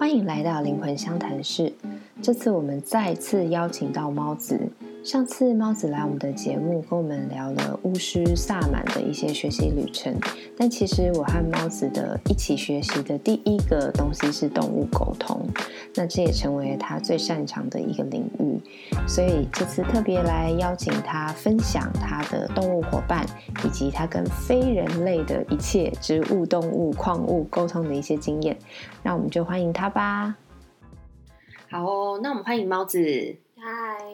欢迎来到灵魂相谈室。这次我们再次邀请到猫子。上次猫子来我们的节目，跟我们聊了巫师萨满的一些学习旅程。但其实我和猫子的一起学习的第一个东西是动物沟通，那这也成为他最擅长的一个领域。所以这次特别来邀请他分享他的动物伙伴，以及他跟非人类的一切植物、动物、矿物沟通的一些经验。那我们就欢迎他吧。好哦，那我们欢迎猫子。嗨，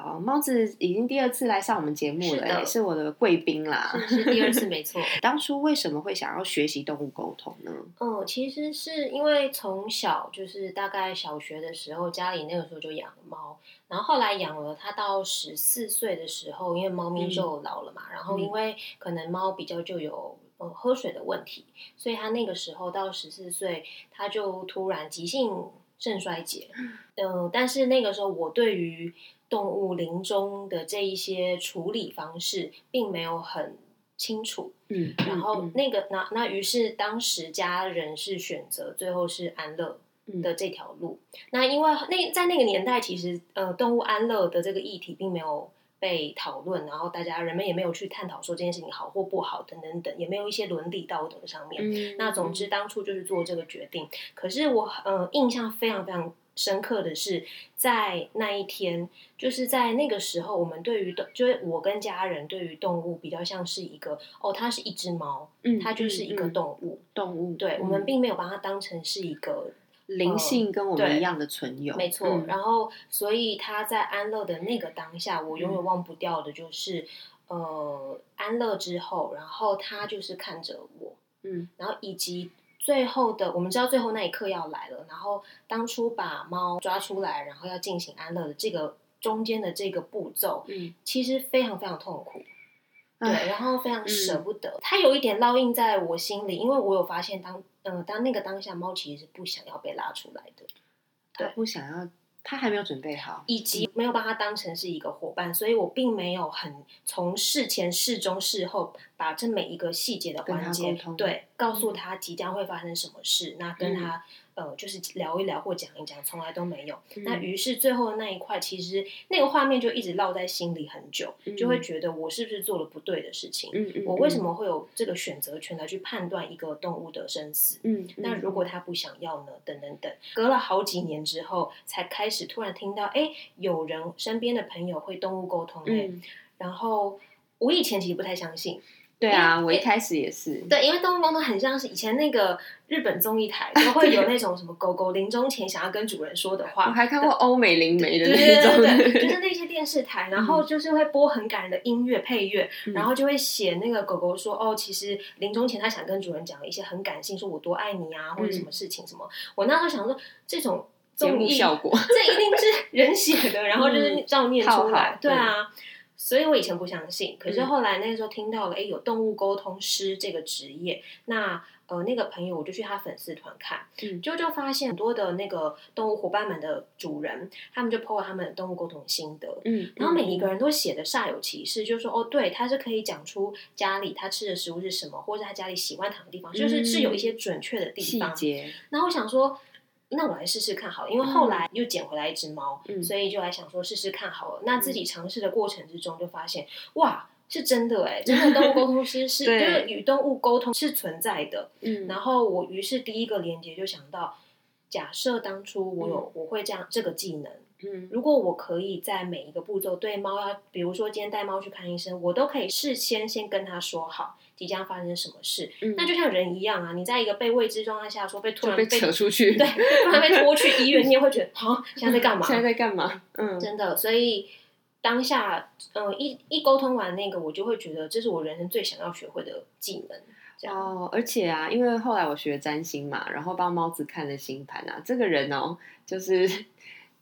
好，猫子已经第二次来上我们节目了，也是我的贵宾啦。是是第二次没错。当初为什么会想要学习动物沟通呢？嗯，其实是因为从小就是大概小学的时候，家里那个时候就养猫，然后后来养了它到十四岁的时候，因为猫咪就老了嘛，然后因为可能猫比较就有。呃，喝水的问题，所以他那个时候到十四岁，他就突然急性肾衰竭。嗯、但是那个时候我对于动物临终的这一些处理方式，并没有很清楚。嗯，然后那个那那于是当时家人是选择最后是安乐嗯的这条路。那因为那在那个年代，其实呃动物安乐的这个议题并没有被讨论，然后大家人们也没有去探讨说这件事情好或不好等等等，也没有一些伦理道德上面。嗯那总之当初就是做这个决定。可是我呃印象非常非常深刻的是，在那一天，就是在那个时候，我们对于动，就是我跟家人对于动物比较像是一个哦，它是一只猫，嗯它就是一个嗯嗯动物。动物，对，嗯我们并没有把它当成是一个灵性跟我们一样的存有，没错，嗯。然后所以他在安乐的那个当下，我永远忘不掉的就是，呃，安乐之后，然后他就是看着我，嗯。然后以及最后的，我们知道最后那一刻要来了，然后当初把猫抓出来，然后要进行安乐的这个中间的这个步骤，嗯，其实非常非常痛苦。对，然后非常舍嗯不得，它有一点烙印在我心里，因为我有发现当，呃，当那个当下，猫其实是不想要被拉出来的。它不想要，他还没有准备好，以及没有把他当成是一个伙伴，所以我并没有很从事前、事中、事后把这每一个细节的环节对告诉他即将会发生什么事，那跟嗯。他、呃就是聊一聊或讲一讲，从来都没有。嗯那于是最后的那一块，其实那个画面就一直烙在心里很久，就会觉得我是不是做了不对的事情？嗯嗯，我为什嗯？么会有这个选择权来去判断一个动物的生死？嗯，那如果他不想要呢？等等等，隔了好几年之后，才开始突然听到，哎，有人身边的朋友会动物沟通、哎、嗯，然后我以前其实不太相信，对啊，我一开始也是，对，因为动物沟通很像是以前那个日本综艺台都会有那种什么狗狗临终前想要跟主人说的话我话。还看过欧美灵媒的那种，对对，就是那些电视台，然后就是会播很感人的音乐配乐，嗯然后就会写那个狗狗说，哦，其实临终前它想跟主人讲一些很感性，说我多爱你啊，或者什么事情什么。我那时候想说，这种综艺效果，这一定是人写的，然后就是照念出来，对啊。所以我以前不相信，可是嗯。后来那个时候听到了，哎，有动物沟通师这个职业，那呃那个朋友我就去他粉丝团看，嗯。就就发现很多的那个动物伙伴们的主人，他们就 po 了他们的动物沟通心得，嗯，然后每一个人都写的煞有其事，就是说哦，对，他是可以讲出家里他吃的食物是什么，或者他家里喜欢躺的地方，就是嗯是有一些准确的地细方。节，然后我想说，那我来试试看好了，因为后来又捡回来一只猫，嗯所以就来想说试试看好了。那自己尝试的过程之中，就发现哇，是真的哎，真的动物沟通师是 就是与动物沟通是存在的。嗯，然后我于是第一个连接就想到，假设当初我有、我会这样这个技能。嗯如果我可以在每一个步骤对猫要，比如说今天带猫去看医生，我都可以事先先跟他说好即将发生什么事，嗯那就像人一样啊，你在一个被未知状态下说被突然被扯出去，对，突然被拖去医院，你也会觉得啊，现在在干嘛？现在在干嘛？嗯，真的，所以当下，嗯、一一沟通完那个，我就会觉得这是我人生最想要学会的技能。哦，而且啊，因为后来我学占星嘛，然后帮猫子看了星盘啊，这个人哦，就是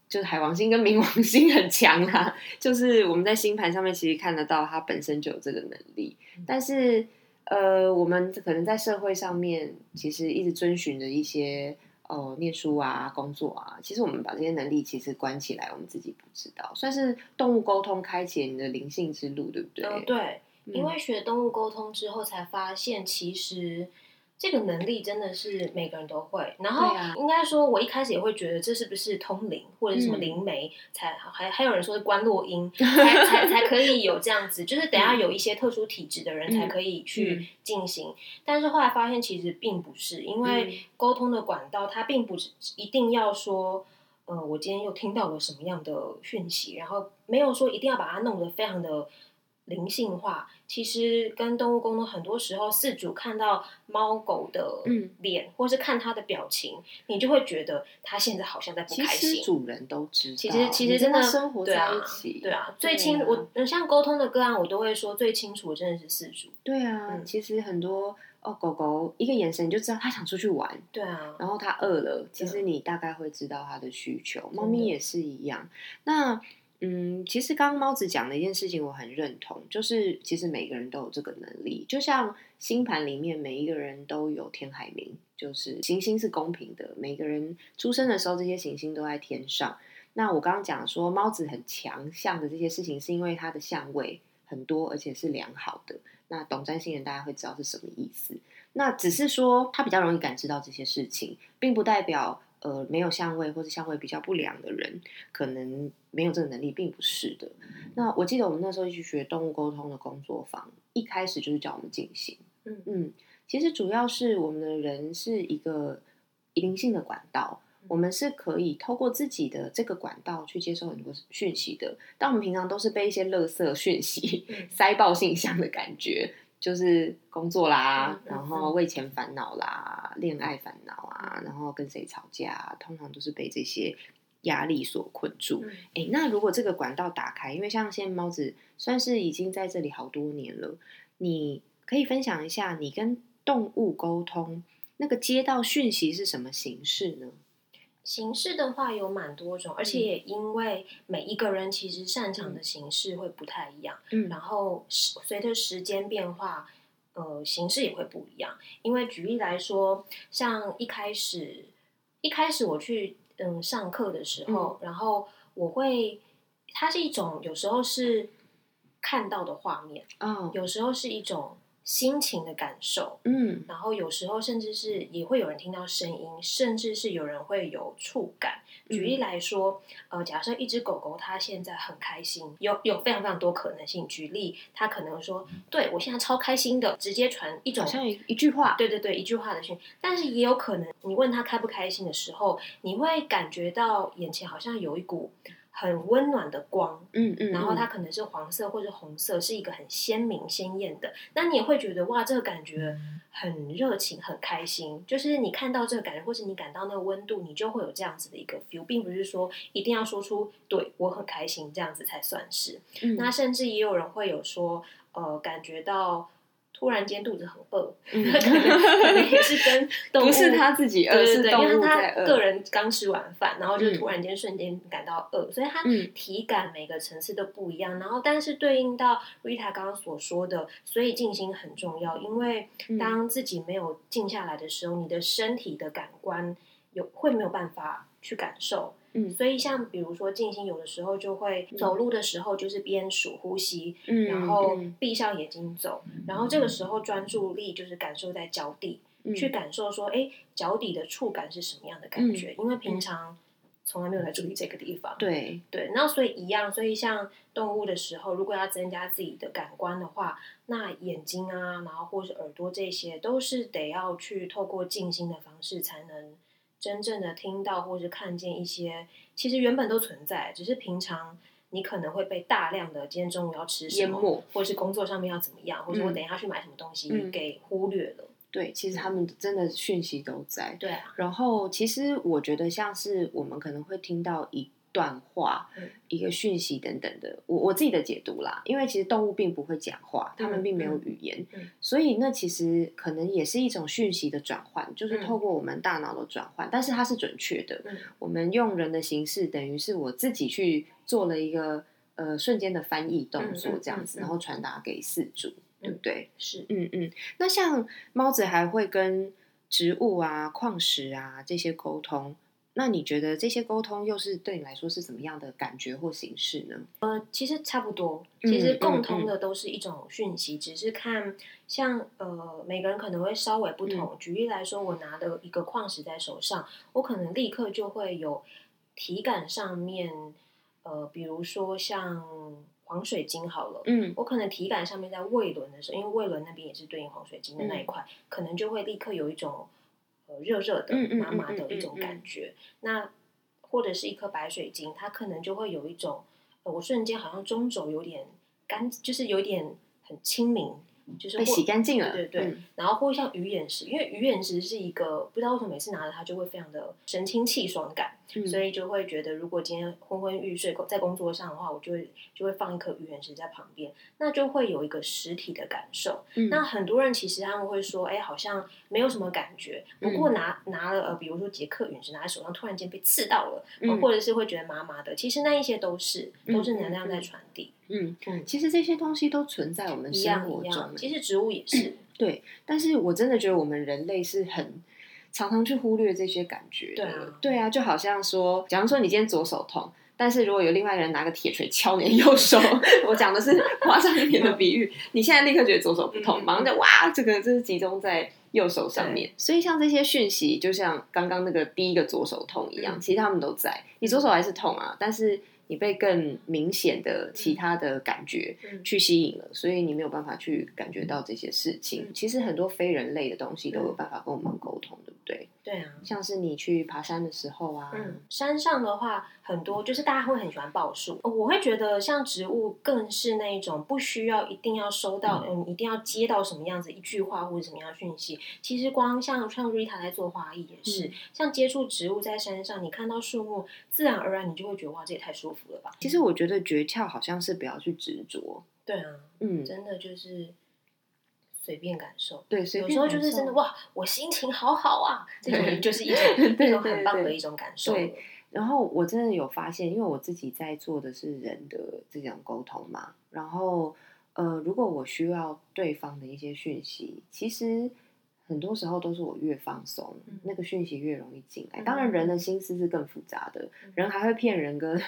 就是海王星跟冥王星很强啦，就是我们在星盘上面其实看得到它本身就有这个能力，但是呃，我们可能在社会上面其实一直遵循着一些。哦，念书啊，工作啊，其实我们把这些能力其实关起来，我们自己不知道，算是动物沟通开启你的灵性之路，对不对？嗯、对，嗯因为学动物沟通之后，才发现其实这个能力真的是每个人都会。然后应该说，我一开始也会觉得这是不是通灵或者是什么嗯灵媒，才还还有人说是关落音，才才才可以有这样子，就是等下有一些特殊体质的人才可以嗯去进行。但是后来发现其实并不是，因为嗯沟通的管道它并不是一定要说。呃，我今天又听到了什么样的讯息，然后没有说一定要把它弄得非常的灵性化。其实跟动物沟通，很多时候饲主看到猫狗的嗯脸，或是看它的表情，你就会觉得它现在好像在不其开心。实主人都知道，其实其实真的生活在一起，对啊，最清啊我像沟通的个案，我都会说最清楚的真的是饲主。对啊，嗯其实很多哦，狗狗一个眼神你就知道它想出去玩，对啊，然后它饿了，其实你大概会知道它的需求。的猫咪也是一样。那嗯，其实刚刚猫子讲的一件事情，我很认同，就是其实每个人都有这个能力，就像星盘里面每一个人都有天海冥，就是行星是公平的，每个人出生的时候这些行星都在天上。那我刚刚讲说猫子很强项的这些事情，是因为它的相位很多，而且是良好的。那懂占星人大家会知道是什么意思。那只是说他比较容易感知到这些事情，并不代表呃没有相位或者相位比较不良的人可能没有这个能力，并不是的。那我记得我们那时候去学动物沟通的工作坊，一开始就是叫我们进行，嗯嗯，其实主要是我们的人是一个灵性的管道。我们是可以透过自己的这个管道去接受很多讯息的，但我们平常都是被一些垃圾讯息嗯 塞爆信箱的感觉，就是工作啦，然后为钱烦恼啦，恋爱烦恼啊，然后跟谁吵架、啊，通常都是被这些压力所困住。嗯诶，那如果这个管道打开，因为像现在猫子算是已经在这里好多年了，你可以分享一下你跟动物沟通那个接到讯息是什么形式呢？形式的话有蛮多种，而且也因为每一个人其实擅长的形式会不太一样，嗯。然后时随着时间变化，呃，形式也会不一样。因为举例来说，像一开始一开始我去嗯上课的时候，然后我会，它是一种有时候是看到的画面，哦，有时候是一种心情的感受，嗯然后有时候甚至是也会有人听到声音，甚至是有人会有触感。举例来说，呃，假设一只狗狗它现在很开心，有有非常非常多可能性。举例，它可能说：“对我现在超开心的”，直接传一种像一一句话，对对对一句话的讯。但是也有可能，你问他开不开心的时候，你会感觉到眼前好像有一股很温暖的光，嗯嗯，然后它嗯可能是黄色或者红色，是一个很鲜明鲜艳的。那你也会觉得哇，这个感觉很热情、很开心。就是你看到这个感觉，或是你感到那个温度，你就会有这样子的一个 feel，并不是说一定要说出“对我很开心”这样子才算是。嗯那甚至也有人会有说，呃，感觉到突然间肚子很饿，嗯 可能可能也是跟 动物不是他自己饿，对对对，因为他。个人刚吃完饭，然后就嗯突然间瞬间感到饿，所以他嗯体感每个层次都不一样。然后，但是对应到 Rita 刚刚所说的，所以静心很重要，因为嗯当自己没有静下来的时候，你的身体的感官有会没有办法去感受。嗯所以像比如说静心，有的时候就会走路的时候就是边数呼吸，嗯然后嗯闭上眼睛走，然后这个时候专注力就是感受在脚底。嗯去感受说，哎，脚底的触感是什么样的感觉？因为平常从来没有来注意这个地方。对，对，那所以一样，所以像动物的时候，如果要增加自己的感官的话，那眼睛啊，然后或是耳朵这些，都是得要去透过静心的方式，才能真正的听到或是看见一些其实原本都存在，只是平常。你可能会被大量的今天中午要吃什么，或是工作上面要怎么样，或者我嗯等一下去买什么东西、嗯给忽略了。对，其实他们真的讯息都在。对啊，然后，其实我觉得像是我们可能会听到一段话、嗯。一个讯息等等的，我我自己的解读啦。因为其实动物并不会讲话，它们并没有语言，所以那其实可能也是一种讯息的转换，就是嗯。透过我们大脑的转换，但是它是准确的。嗯。我们用人的形式，等于是我自己去做了一个呃瞬间的翻译动作这样子，然后传达给四主，对不对？是，嗯嗯，那像猫子还会跟植物啊、矿石啊这些沟通，那你觉得这些沟通又是对你来说是怎么样的感觉或形式呢？呃，其实差不多，嗯其实共嗯通的都是一种讯息，只是看像呃每个人可能会稍微不嗯同。举例来说，我拿的一个矿石在手上，我可能立刻就会有体感上面，呃，比如说像黄水晶好了。嗯我可能体感上面在胃轮的时候，因为胃轮那边也是对应黄水晶的那一块，可能就会立刻有一种呃热热的麻麻的一种嗯感觉。那或者是一颗白水晶，它可能就会有一种，呃、我瞬间好像中轴有点干，就是有点很清明，就是被洗干净了，对对对嗯。然后或像鱼眼石，因为鱼眼石是一个不知道为什么每次拿着它就会非常的神清气爽感，嗯。所以就会觉得如果今天昏昏欲睡在工作上的话，我就会就会放一颗鱼眼石在旁边，那就会有一个实体的感受。嗯。那很多人其实他们会说，哎，好像没有什么感觉，不过拿、拿了呃，比如说杰克陨石拿在手上，突然间被刺到了，或者是会觉得麻麻的，其实那一些都是都是能量在传递，嗯嗯其实这些东西都存在我们生活。中，其实植物也是，对，但是我真的觉得我们人类是很常常去忽略这些感觉的。对啊对啊，就好像说，假如说你今天左手痛，但是如果有另外一个人拿个铁锤敲你的右手，我讲的是 夸张一点的比喻，你现在立刻觉得左手不痛，嗯嗯马上就哇，这个这是集中在右手上面。所以像这些讯息，就像刚刚那个第一个左手痛一样，嗯其实他们都在，你左手还是痛啊，但是。你被更明显的其他的感觉嗯去吸引了，所以你没有办法去感觉到这些事情。嗯其实很多非人类的东西都有办法跟我们沟通，对不对？对啊。像是你去爬山的时候啊，嗯，山上的话很多，就是大家会很喜欢报数。呃我会觉得像植物更是那一种不需要一定要收到，嗯，一定要接到什么样子一句话或者什么样的讯息。其实光像像 Rita 在做花艺也是，嗯像接触植物在山上，你看到树木，自然而然你就会觉得哇，这也太舒服了吧。其实我觉得诀窍好像是不要去执着，对啊，嗯，真的就是随便感受。对，随有时候。就是真的哇，我心情好好啊，这种也就是一种对一种很棒的一种感受。对然后我真的有发现，因为我自己在做的是人的这种沟通嘛，然后呃，如果我需要对方的一些讯息，其实很多时候都是我越放松，嗯那个讯息越容易进来。嗯当然，人的心思是更复杂的，嗯人还会骗人跟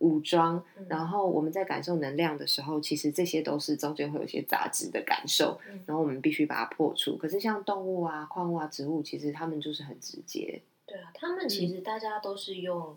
武装。嗯然后我们在感受能量的时候，其实这些都是中间会有一些杂质的感受，嗯然后我们必须把它破除。可是像动物啊、矿物啊、植物，其实他们就是很直接。对啊，他们其实大家都是用、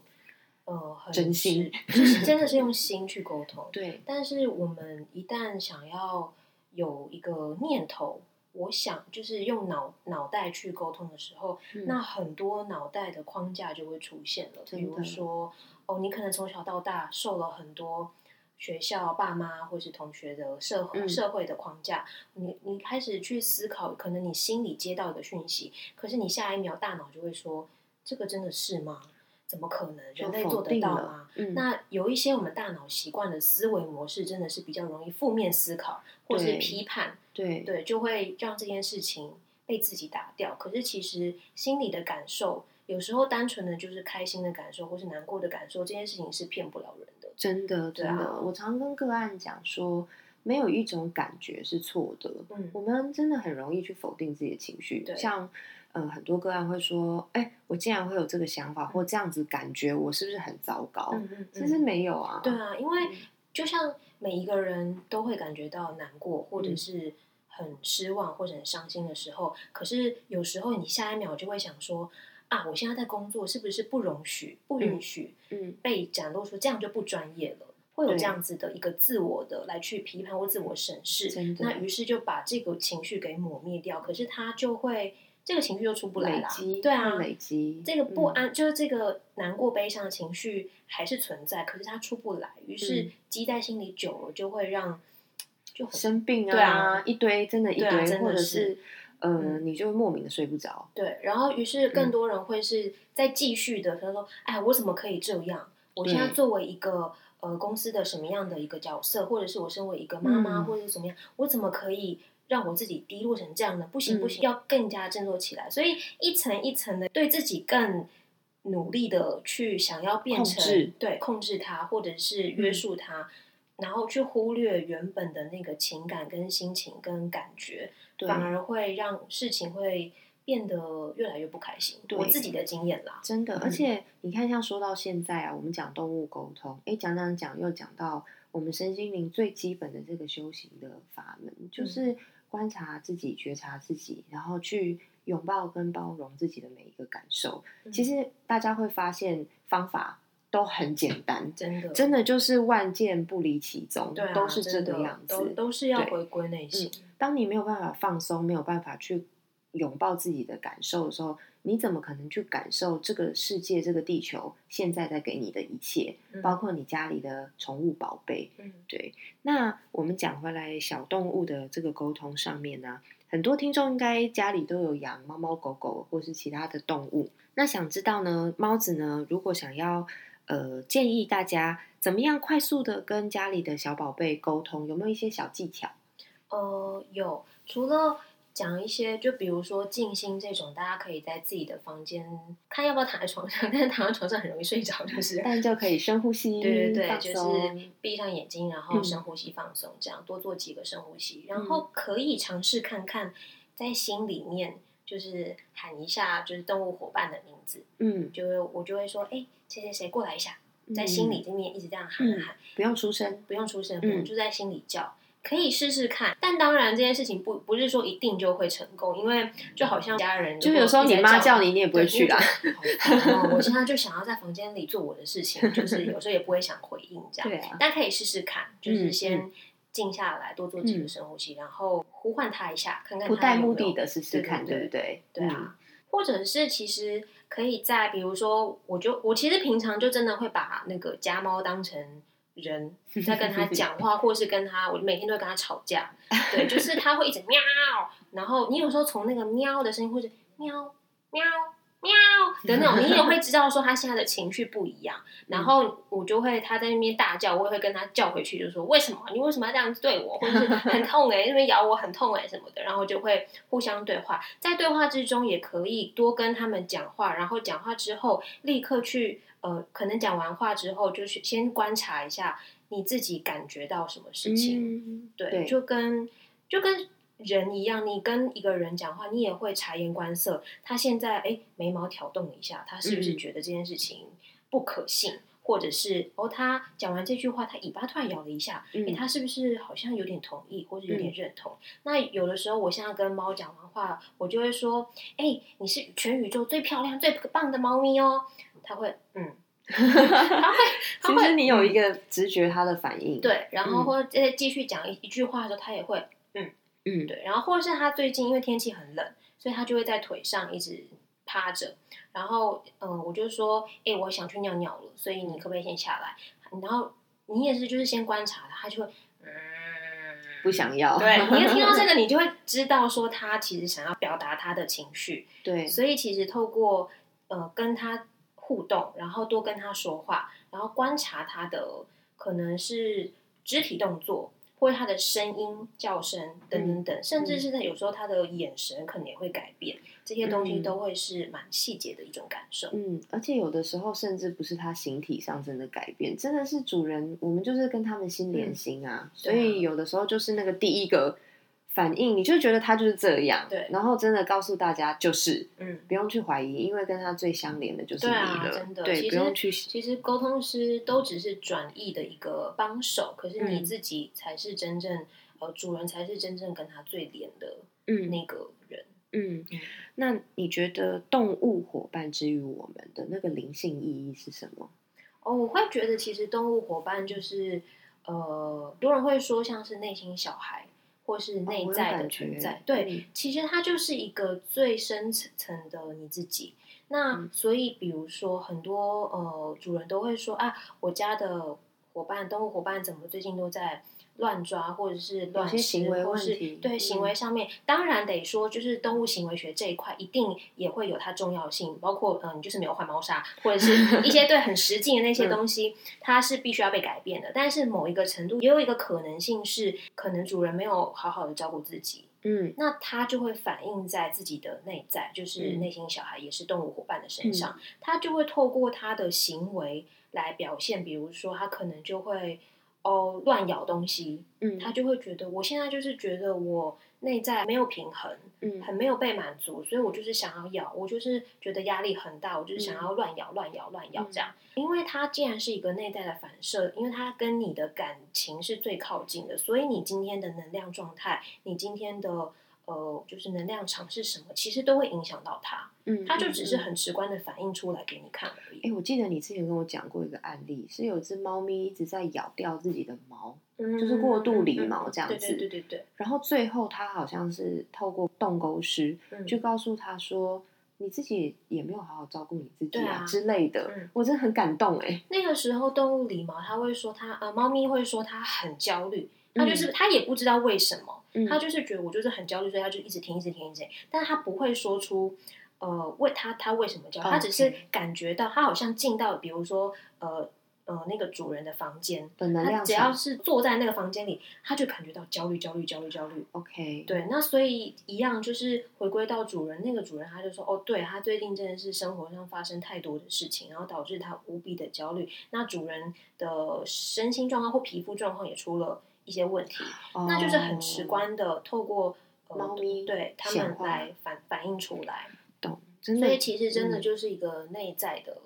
呃很嗯真心，就是 真的是用心去沟通。对，但是我们一旦想要有一个念头，我想就是用脑脑袋去沟通的时候，嗯那很多脑袋的框架就会出现了。比如说，哦，你可能从小到大受了很多。学校、爸妈或是同学的社会、嗯社会的框架，你你开始去思考，可能你心里接到一个讯息，可是你下一秒大脑就会说：“这个真的是吗？怎么可能？人类做得到吗？”嗯，那有一些我们大脑习惯的思维模式，真的是比较容易负面思考或是批判，对对，就会让这件事情被自己打掉。可是其实心里的感受，有时候单纯的就是开心的感受或是难过的感受，这件事情是骗不了人的。真的对真的，啊我常跟个案讲说，没有一种感觉是错的。嗯我们真的很容易去否定自己的情绪，对像呃很多个案会说，哎，我竟然会有这个想法或这样子感觉，我是不是很糟糕？嗯嗯，其实嗯没有啊，对啊，因为嗯就像每一个人都会感觉到难过，或者嗯是很失望或者很伤心的时候，可是有时候你下一秒就会想说。啊，我现在在工作，是不是不容许、不允许嗯。被展露出这样就不专业了？会有这样子的一个自我的来去批判或自我审视，那于是就把这个情绪给抹灭掉，可是他就会这个情绪又出不来啦，对啊，累积这个不嗯。安、就是这个难过、悲伤的情绪还是存在，可是他出不来，于是嗯。积在心里久了，就会让就很生病啊对啊一堆真的一堆，啊真的或者是是呃，嗯你就会莫名的睡不着，对，然后于是嗯更多人会是在继续的，他说：“哎，我怎么可以这样？我现在作为一个呃公司的什么样的一个角色，或者是我身为一个妈妈，嗯或者是怎么样，我怎么可以让我自己低落成这样呢？不行嗯不行，要更加振作起来。所以一层一层的对自己更努力的去想要变成控对控制它，或者是约嗯束它。然后去忽略原本的那个情感、跟心情、跟感觉，对反而会让事情会变得越来越不开心。对我自己的经验啦，真的，嗯而且你看，像说到现在啊，我们讲动物沟通，哎，讲讲讲又讲到我们身心灵最基本的这个修行的法门，嗯就是观察自己、觉察自己，然后去拥抱跟包容自己的每一个感受。嗯其实大家会发现方法都很简单，真的真的就是万件不离其宗，对啊，都是这个样子。都都是要回归内心。当你没有办法放松，没有办法去拥抱自己的感受的时候，你怎么可能去感受这个世界、这个地球现在在给你的一切，嗯包括你家里的宠物宝贝？嗯对。那我们讲回来，小动物的这个沟通上面呢、很多听众应该家里都有养猫猫狗狗或是其他的动物。那想知道呢，猫子呢，如果想要呃建议大家怎么样快速的跟家里的小宝贝沟通，有没有一些小技巧？呃，有。除了讲一些，就比如说静心这种，大家可以在自己的房间看要不要躺在床上，但是躺在床上很容易睡着，就是但就可以深呼吸，对对对，就是闭上眼睛，然后嗯。深呼吸放松，这样多做几个深呼吸，然后可以尝试看看，在心里面就是喊一下就是动物伙伴的名字，嗯，就会我就会说，哎，谁谁谁过来一下，在心里这面一直这样喊嗯喊，不用出声，不用出声，不用嗯就在心里叫。可以试试看，但当然这件事情不不是说一定就会成功，因为就好像家人，就有时候你妈叫你，你也不会去啦。我现在就想要在房间里做我的事情，就是有时候也不会想回应这样。对啊，但可以试试看，就是嗯先静下来，多做几个深呼吸，然后呼唤他一下，看看不带目的的试试看，对对不对？对啊，或者是其实可以在，比如说，我就我其实平常就真的会把那个家猫当成人 在跟他讲话，或是跟他，我每天都会跟他吵架。对，就是他会一直喵，然后你有时候从那个喵的声音，或者喵喵喵的那种，你 也会知道说他现在的情绪不一样。然后我就会他在那边大叫，我也会跟他叫回去，就说为什么你为什么要这样子对我，或者是很痛哎、那边咬我很痛哎、什么的，然后就会互相对话。在对话之中，也可以多跟他们讲话，然后讲话之后立刻去呃，可能讲完话之后，就去先观察一下你自己感觉到什么事情。嗯，对，对就跟就跟人一样，你跟一个人讲话，你也会察言观色。他现在哎眉毛挑动一下，他是不是嗯觉得这件事情不可信？或者是哦，他讲完这句话，他尾巴突然摇了一下，他是不是好像有点同意，或者有点认同？那有的时候，我现在跟猫讲完话，我就会说：“哎、你是全宇宙最漂亮、最棒的猫咪哦。”他会，嗯，他会，他其实你有一个直觉他的反应，，对，然后嗯或者再继续讲一一句话的时候，他也会，嗯，对，然后或者是他最近因为天气很冷，所以他就会在腿上一直趴着。然后，嗯、我就说，哎、我想去尿尿了，所以你可不可以先下来？然后你也是，就是先观察他，他就会，嗯，不想要，对，你一听到这个，你就会知道说他其实想要表达他的情绪。对，所以其实透过呃跟他互动，然后多跟他说话，然后观察他的可能是肢体动作，或者他的声音、叫声等等等，甚至是他有时候他的眼神可能也会改变，这些东西嗯。都会是蛮细节的一种感受。嗯，而且有的时候甚至不是它形体上真的改变，真的是主人，我们就是跟他们心连心啊，所以有的时候就是那个第一个反应，你就觉得他就是这样，对然后真的告诉大家就是。嗯，不用去怀疑，因为跟他最相连的就是你对啊，了，真的，对，不用去其实沟通师都只是转译的一个帮手，可是你嗯自己才是真正、呃主人才是真正跟他最连的嗯那个人。嗯嗯，那你觉得动物伙伴之于我们的那个灵性意义是什么？哦，我会觉得其实动物伙伴就是呃，多人会说像是内心小孩或是内在的存在，对，嗯。其实它就是一个最深层的你自己。那、嗯。所以，比如说很多呃主人都会说啊，我家的伙伴动物伙伴怎么最近都在乱抓，或者是乱吃，行为或是对行嗯。为上面，当然得说，就是动物行为学这一块一定也会有它重要性，包括嗯、就是没有换猫砂，或者是一些对很实际的那些 嗯。东西，它是必须要被改变的。但是某一个程度，也有一个可能性是，可能主人没有好好的照顾自己，嗯。那它就会反映在自己的内在，就是嗯。内心小孩，也是动物伙伴的身上。它就会透过他的行为来表现，比如说他可能就会哦乱咬东西，嗯，他就会觉得我现在就是觉得我内在没有平衡，嗯。很没有被满足，所以我就是想要咬，我就是觉得压力很大，我就是想嗯。要乱咬、乱咬、乱咬这样。因为它既然是一个内在的反射，因为它跟你的感情是最靠近的，所以你今天的能量状态，你今天的呃就是能量场是什么，其实都会影响到它。嗯，它就只是嗯。很直观的反映出来给你看而已哎、已。我记得你之前跟我讲过一个案例，是有只猫咪一直在咬掉自己的毛，嗯就是过度理毛这样对子对对对对，然后最后它好像是透过动沟师嗯去告诉他说，你自己也没有好好照顾你自己对啊之类的，嗯我真的很感动哎、那个时候动物理毛，它会说它呃，猫咪会说它很焦虑，它就是嗯它也不知道为什么，嗯他就是觉得我就是很焦虑，所以他就一直听，一直听，一直听，但是它不会说出呃为他他为什么焦虑，他只是感觉到他好像进到比如说呃呃那个主人的房间，本能只要是坐在那个房间里，他就感觉到焦虑，焦虑，焦虑，焦虑。OK，对，那所以一样就是回归到主人，那个主人他就说，哦，对他最近真的是生活上发生太多的事情，然后导致他无比的焦虑。那主人的身心状况或皮肤状况也出了一些问题，那就是很直哦观的透过、呃、猫咪对他们来反反映出来。懂，真的，所以其实真的嗯就是一个内在的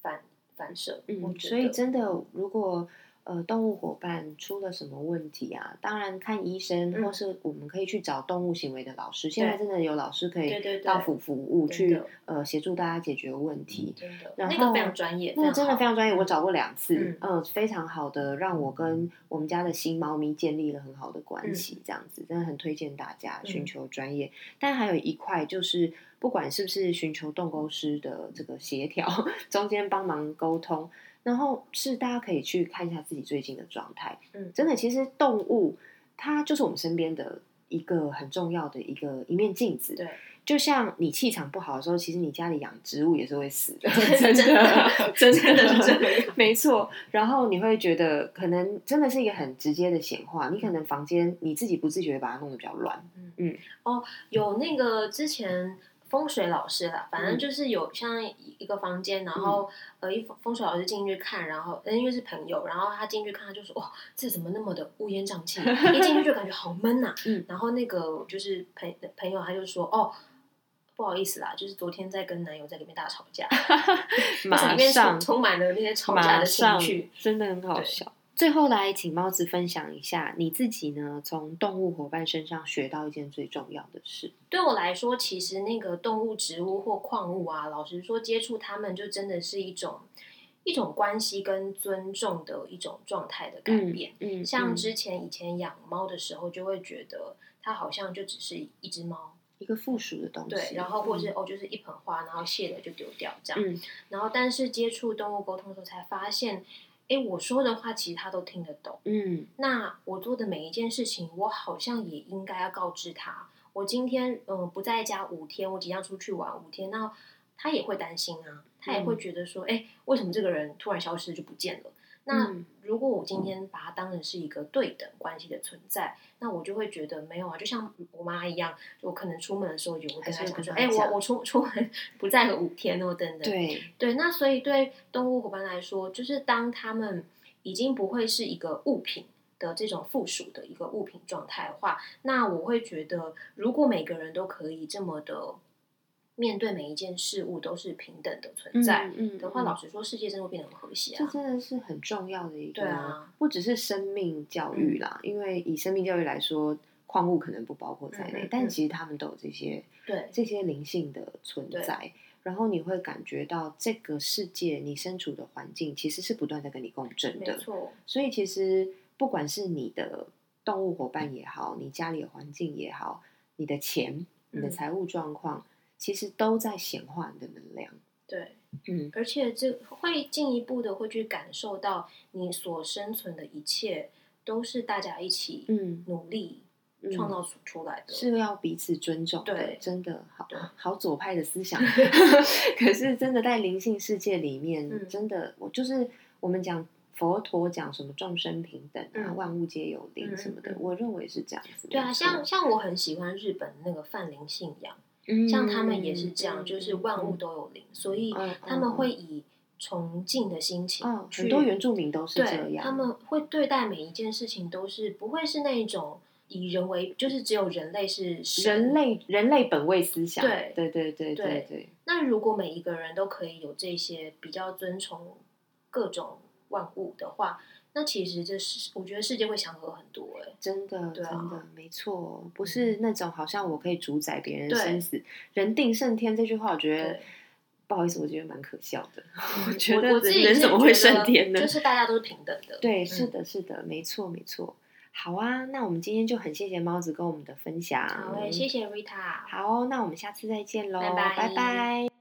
反反射，嗯，所以真的，如果呃动物伙伴出了什么问题啊，当然看医生，嗯或是我们可以去找动物行为的老师。现在真的有老师可以到府服务真去的呃协助大家解决问题。真的然那个非常专业，那个真的非常专业，我找过两次，嗯嗯、非常好的，让我跟我们家的新猫咪建立了很好的关嗯系，这样子真的很推荐大家嗯寻求专业。但还有一块就是，不管是不是寻求动沟师的这个协调，中间帮忙沟通，然后是大家可以去看一下自己最近的状态。嗯真的，其实动物它就是我们身边的一个很重要的一个一面镜子。对，就像你气场不好的时候，其实你家里养植物也是会死的，真真的，真 真的是这样没错。然后你会觉得，可能真的是一个很直接的显化。你可能房间你自己不自觉把它弄得比较乱，嗯，哦有那个之前风水老师啦，反正嗯就是有像一个房间，然后、呃，一风风水老师进去看，然后呃因为是朋友，然后他进去看，他就说哇，这怎么那么的乌烟瘴气，一进去就感觉好闷呐、嗯然后那个就是朋朋友他就说哦。不好意思啦，就是昨天在跟男友在里面大吵架，就是里面充满了那些吵架的情绪。真的很好笑。最后来，请猫子分享一下你自己呢，从动物伙伴身上学到一件最重要的事。对我来说，其实那个动物、植物或矿物啊，老实说，接触它们就真的是一种一种关系跟尊重的一种状态的改变。嗯，嗯像之前以前养猫的时候，就会觉得它好像就只是一只猫，一个附属的东西，对，然后或是、嗯哦，就是一盆花，然后谢了就丢掉这样。嗯然后，但是接触动物沟通的时候，才发现，哎，我说的话其实他都听得懂。嗯那我做的每一件事情，我好像也应该要告知他。我今天嗯、呃不在家五天，我即将出去玩五天，那他也会担心啊，他也会觉得说，哎、为什么这个人突然消失就不见了？那嗯。如果我今天把它当成是一个对等关系的存在，那我就会觉得没有啊，就像我妈一样，我可能出门的时候也会跟她讲说，哎、我我出出门 不在个五天哦，等等。对，对，那所以对动物伙伴来说，就是当他们已经不会是一个物品的这种附属的一个物品状态的话，那我会觉得，如果每个人都可以这么的面对每一件事物都是平等的存在嗯的话，嗯老实说，世界真的会变得很和谐啊。这真的是很重要的一个，对啊，不只是生命教育啦，因为以生命教育来说，矿物可能不包括在内，但其实他们都有这些对这些灵性的存在。然后你会感觉到这个世界你身处的环境其实是不断在跟你共振的，没错，所以其实不管是你的动物伙伴也好，你家里的环境也好，你的钱、你的嗯财务状况，其实都在显化你的能量。对，嗯，而且这会进一步的会去感受到你所生存的一切都是大家一起嗯努力嗯创造出出来的。是要彼此尊重的，对真的好对好左派的思想。可是真的在灵性世界里面，嗯真的我就是我们讲佛陀讲什么众生平等啊，嗯万物皆有灵嗯什么的，嗯我认为是这样子。对啊，像像我很喜欢日本那个泛灵信仰，嗯像他们也是这样，嗯就是万物都有灵，所以嗯他们会以崇敬的心情。嗯，去很多原住民都是这对，样，他们会对待每一件事情都是不会是那一种以人为，就是只有人类是人。类人类本位思想，对对对对对对对，那如果每一个人都可以有这些比较尊崇各种万物的话，那其实这是我觉得世界会祥和很多、哎，真的对啊真的没错，不是那种好像我可以主宰别人对生死，人定胜天这句话，我觉得。不好意思，我觉得蛮可笑的。我我觉得人怎么会胜天呢？就是大家都是平等的。对，嗯是的，是的，没错，没错。好啊，那我们今天就很谢谢猫子跟我们的分享。好诶，谢谢 Rita。好哦，那我们下次再见喽，拜拜拜拜